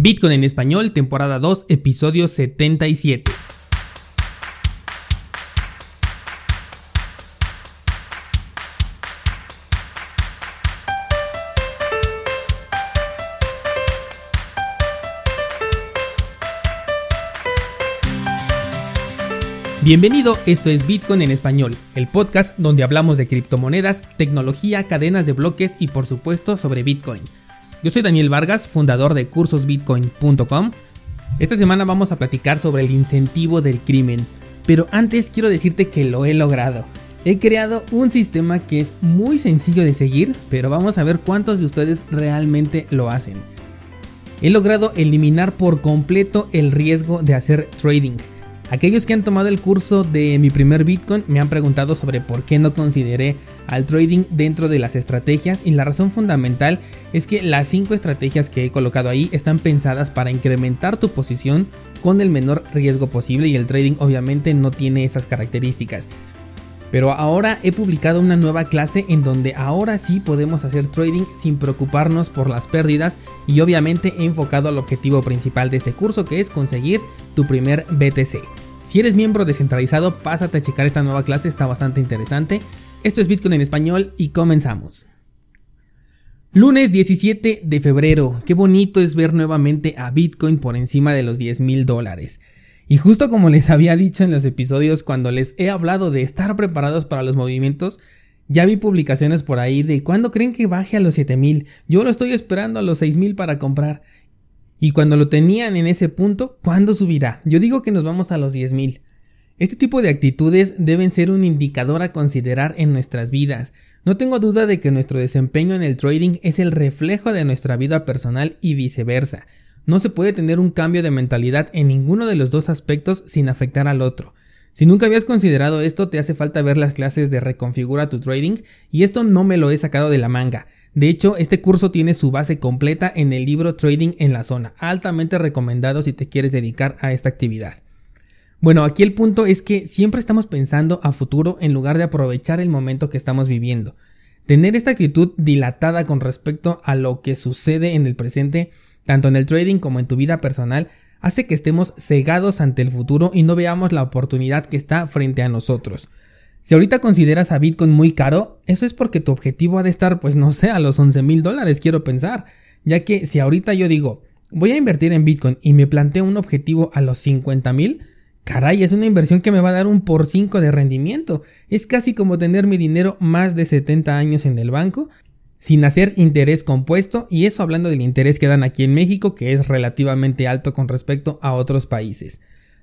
Bitcoin en español, temporada 2, episodio 77. Bienvenido, esto es Bitcoin en español, el podcast donde hablamos de criptomonedas, tecnología, cadenas de bloques y por supuesto sobre Bitcoin. Yo soy Daniel Vargas, fundador de cursosbitcoin.com. Esta semana vamos a platicar sobre el incentivo del crimen, pero antes quiero decirte que lo he logrado. He creado un sistema que es muy sencillo de seguir, pero vamos a ver cuántos de ustedes realmente lo hacen. He logrado eliminar por completo el riesgo de hacer trading. Aquellos que han tomado el curso de mi primer Bitcoin me han preguntado sobre por qué no consideré al trading dentro de las estrategias y la razón fundamental es que las 5 estrategias que he colocado ahí están pensadas para incrementar tu posición con el menor riesgo posible y el trading obviamente no tiene esas características. Pero ahora he publicado una nueva clase en donde ahora sí podemos hacer trading sin preocuparnos por las pérdidas y obviamente he enfocado al objetivo principal de este curso que es conseguir tu primer BTC. Si eres miembro descentralizado, pásate a checar esta nueva clase, está bastante interesante. Esto es Bitcoin en español y comenzamos. Lunes 17 de febrero, qué bonito es ver nuevamente a Bitcoin por encima de los 10 mil dólares. Y justo como les había dicho en los episodios cuando les he hablado de estar preparados para los movimientos, ya vi publicaciones por ahí de cuándo creen que baje a los 7000. Yo lo estoy esperando a los 6000 para comprar. Y cuando lo tenían en ese punto, ¿cuándo subirá? Yo digo que nos vamos a los 10.000. Este tipo de actitudes deben ser un indicador a considerar en nuestras vidas. No tengo duda de que nuestro desempeño en el trading es el reflejo de nuestra vida personal y viceversa. No se puede tener un cambio de mentalidad en ninguno de los dos aspectos sin afectar al otro. Si nunca habías considerado esto, te hace falta ver las clases de Reconfigura tu Trading y esto no me lo he sacado de la manga. De hecho, este curso tiene su base completa en el libro Trading en la zona, altamente recomendado si te quieres dedicar a esta actividad. Bueno, aquí el punto es que siempre estamos pensando a futuro en lugar de aprovechar el momento que estamos viviendo. Tener esta actitud dilatada con respecto a lo que sucede en el presente, tanto en el trading como en tu vida personal, hace que estemos cegados ante el futuro y no veamos la oportunidad que está frente a nosotros. Si ahorita consideras a Bitcoin muy caro, eso es porque tu objetivo ha de estar, pues no sé, a los 11 mil dólares, quiero pensar. Ya que si ahorita yo digo, voy a invertir en Bitcoin y me planteo un objetivo a los 50 mil, caray, es una inversión que me va a dar un por 5 de rendimiento. Es casi como tener mi dinero más de 70 años en el banco sin hacer interés compuesto y eso hablando del interés que dan aquí en México que es relativamente alto con respecto a otros países.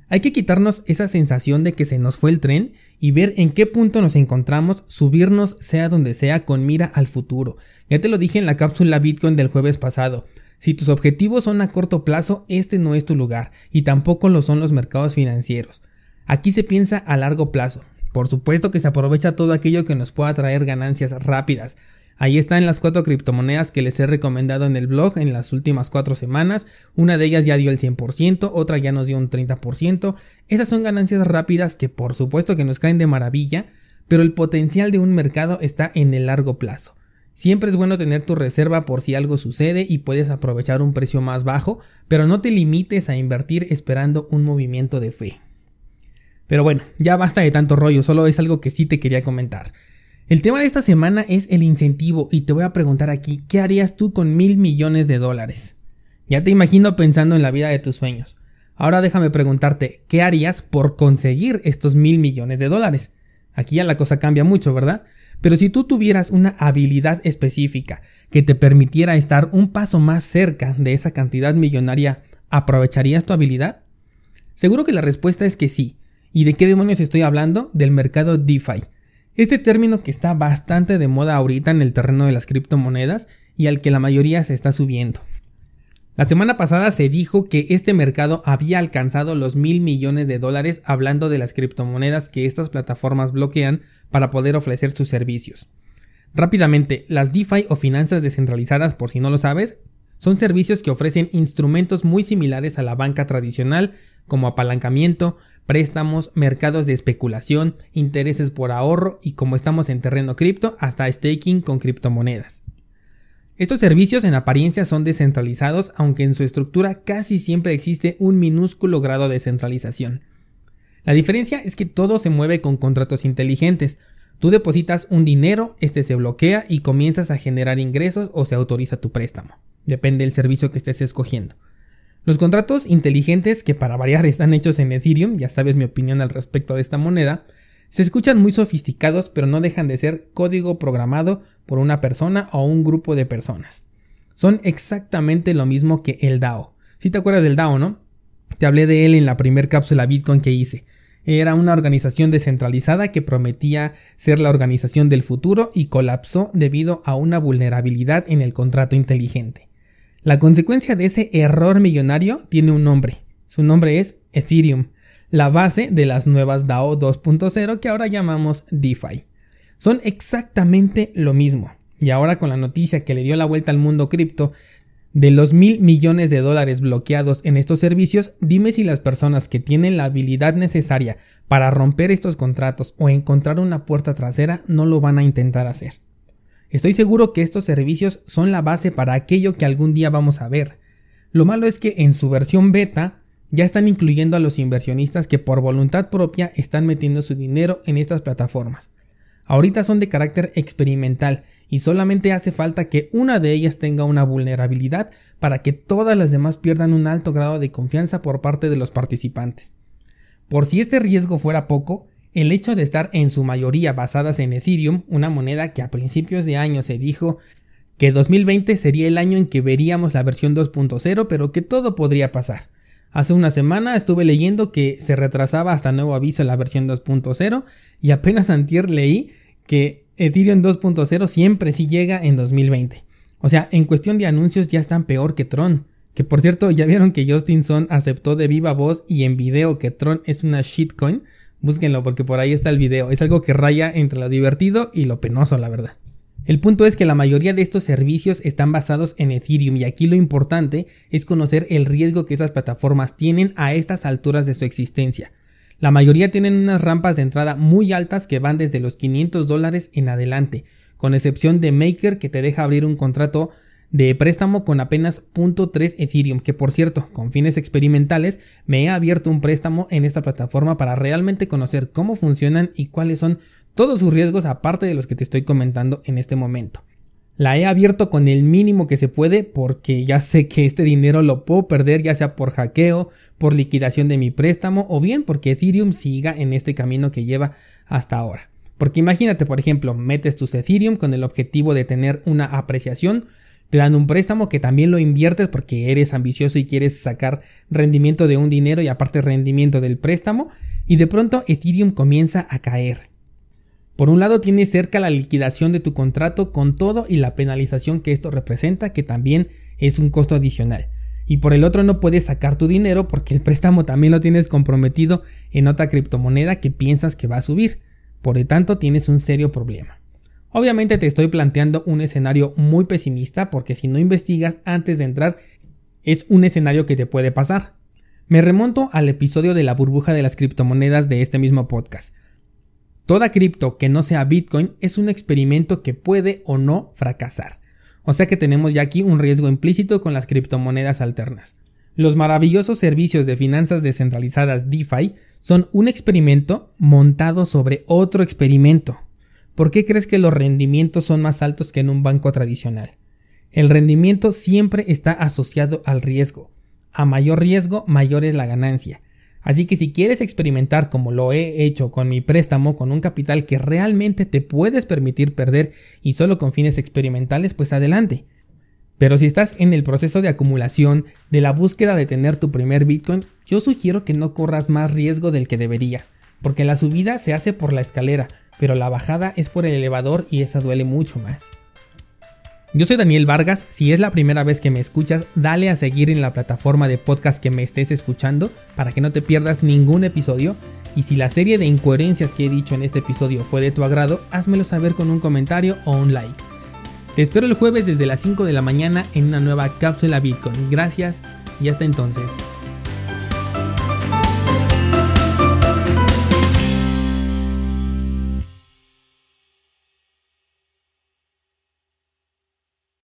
Hay que quitarnos esa sensación de que se nos fue el tren y ver en qué punto nos encontramos, subirnos sea donde sea con mira al futuro. Ya te lo dije en la cápsula Bitcoin del jueves pasado. Si tus objetivos son a corto plazo, este no es tu lugar y tampoco lo son los mercados financieros. Aquí se piensa a largo plazo. Por supuesto que se aprovecha todo aquello que nos pueda traer ganancias rápidas, Ahí están las cuatro criptomonedas que les he recomendado en el blog en las últimas cuatro semanas. Una de ellas ya dio el 100%, otra ya nos dio un 30%. Esas son ganancias rápidas que por supuesto que nos caen de maravilla, pero el potencial de un mercado está en el largo plazo. Siempre es bueno tener tu reserva por si algo sucede y puedes aprovechar un precio más bajo, pero no te limites a invertir esperando un movimiento de fe. Pero bueno, ya basta de tanto rollo, solo es algo que sí te quería comentar. El tema de esta semana es el incentivo y te voy a preguntar aquí, ¿qué harías tú con mil millones de dólares? Ya te imagino pensando en la vida de tus sueños. Ahora déjame preguntarte, ¿qué harías por conseguir estos mil millones de dólares? Aquí ya la cosa cambia mucho, ¿verdad? Pero si tú tuvieras una habilidad específica que te permitiera estar un paso más cerca de esa cantidad millonaria, ¿aprovecharías tu habilidad? Seguro que la respuesta es que sí. ¿Y de qué demonios estoy hablando? Del mercado DeFi este término que está bastante de moda ahorita en el terreno de las criptomonedas y al que la mayoría se está subiendo. La semana pasada se dijo que este mercado había alcanzado los mil millones de dólares hablando de las criptomonedas que estas plataformas bloquean para poder ofrecer sus servicios. Rápidamente, las DeFi o finanzas descentralizadas, por si no lo sabes, son servicios que ofrecen instrumentos muy similares a la banca tradicional, como apalancamiento, préstamos, mercados de especulación, intereses por ahorro y como estamos en terreno cripto, hasta staking con criptomonedas. Estos servicios en apariencia son descentralizados, aunque en su estructura casi siempre existe un minúsculo grado de centralización. La diferencia es que todo se mueve con contratos inteligentes. Tú depositas un dinero, este se bloquea y comienzas a generar ingresos o se autoriza tu préstamo. Depende del servicio que estés escogiendo. Los contratos inteligentes, que para variar están hechos en Ethereum, ya sabes mi opinión al respecto de esta moneda, se escuchan muy sofisticados, pero no dejan de ser código programado por una persona o un grupo de personas. Son exactamente lo mismo que el DAO. Si te acuerdas del DAO, ¿no? Te hablé de él en la primera cápsula Bitcoin que hice. Era una organización descentralizada que prometía ser la organización del futuro y colapsó debido a una vulnerabilidad en el contrato inteligente. La consecuencia de ese error millonario tiene un nombre. Su nombre es Ethereum, la base de las nuevas DAO 2.0 que ahora llamamos DeFi. Son exactamente lo mismo. Y ahora con la noticia que le dio la vuelta al mundo cripto de los mil millones de dólares bloqueados en estos servicios, dime si las personas que tienen la habilidad necesaria para romper estos contratos o encontrar una puerta trasera no lo van a intentar hacer. Estoy seguro que estos servicios son la base para aquello que algún día vamos a ver. Lo malo es que en su versión beta ya están incluyendo a los inversionistas que por voluntad propia están metiendo su dinero en estas plataformas. Ahorita son de carácter experimental y solamente hace falta que una de ellas tenga una vulnerabilidad para que todas las demás pierdan un alto grado de confianza por parte de los participantes. Por si este riesgo fuera poco, el hecho de estar en su mayoría basadas en Ethereum, una moneda que a principios de año se dijo que 2020 sería el año en que veríamos la versión 2.0, pero que todo podría pasar. Hace una semana estuve leyendo que se retrasaba hasta nuevo aviso la versión 2.0 y apenas antier leí que Ethereum 2.0 siempre sí llega en 2020. O sea, en cuestión de anuncios ya están peor que Tron. Que por cierto, ya vieron que Justin Sun aceptó de viva voz y en video que Tron es una shitcoin. Búsquenlo porque por ahí está el video. Es algo que raya entre lo divertido y lo penoso, la verdad. El punto es que la mayoría de estos servicios están basados en Ethereum y aquí lo importante es conocer el riesgo que esas plataformas tienen a estas alturas de su existencia. La mayoría tienen unas rampas de entrada muy altas que van desde los 500 dólares en adelante, con excepción de Maker que te deja abrir un contrato de préstamo con apenas 0.3 Ethereum, que por cierto, con fines experimentales, me he abierto un préstamo en esta plataforma para realmente conocer cómo funcionan y cuáles son todos sus riesgos aparte de los que te estoy comentando en este momento. La he abierto con el mínimo que se puede porque ya sé que este dinero lo puedo perder ya sea por hackeo, por liquidación de mi préstamo o bien porque Ethereum siga en este camino que lleva hasta ahora. Porque imagínate, por ejemplo, metes tus Ethereum con el objetivo de tener una apreciación, te dan un préstamo que también lo inviertes porque eres ambicioso y quieres sacar rendimiento de un dinero y aparte rendimiento del préstamo, y de pronto Ethereum comienza a caer por un lado tienes cerca la liquidación de tu contrato con todo y la penalización que esto representa, que también es un costo adicional. Y por el otro no puedes sacar tu dinero porque el préstamo también lo tienes comprometido en otra criptomoneda que piensas que va a subir. Por lo tanto tienes un serio problema. Obviamente te estoy planteando un escenario muy pesimista porque si no investigas antes de entrar es un escenario que te puede pasar. Me remonto al episodio de la burbuja de las criptomonedas de este mismo podcast Toda cripto que no sea Bitcoin es un experimento que puede o no fracasar. O sea que tenemos ya aquí un riesgo implícito con las criptomonedas alternas. Los maravillosos servicios de finanzas descentralizadas DeFi son un experimento montado sobre otro experimento. ¿Por qué crees que los rendimientos son más altos que en un banco tradicional? El rendimiento siempre está asociado al riesgo. A mayor riesgo, mayor es la ganancia. Así que si quieres experimentar como lo he hecho con mi préstamo con un capital que realmente te puedes permitir perder y solo con fines experimentales, pues adelante. Pero si estás en el proceso de acumulación, de la búsqueda de tener tu primer Bitcoin, yo sugiero que no corras más riesgo del que deberías, porque la subida se hace por la escalera, pero la bajada es por el elevador y esa duele mucho más. Yo soy Daniel Vargas, si es la primera vez que me escuchas, dale a seguir en la plataforma de podcast que me estés escuchando para que no te pierdas ningún episodio. Y si la serie de incoherencias que he dicho en este episodio fue de tu agrado, házmelo saber con un comentario o un like. Te espero el jueves desde las 5 de la mañana en una nueva cápsula Bitcoin. Gracias y hasta entonces.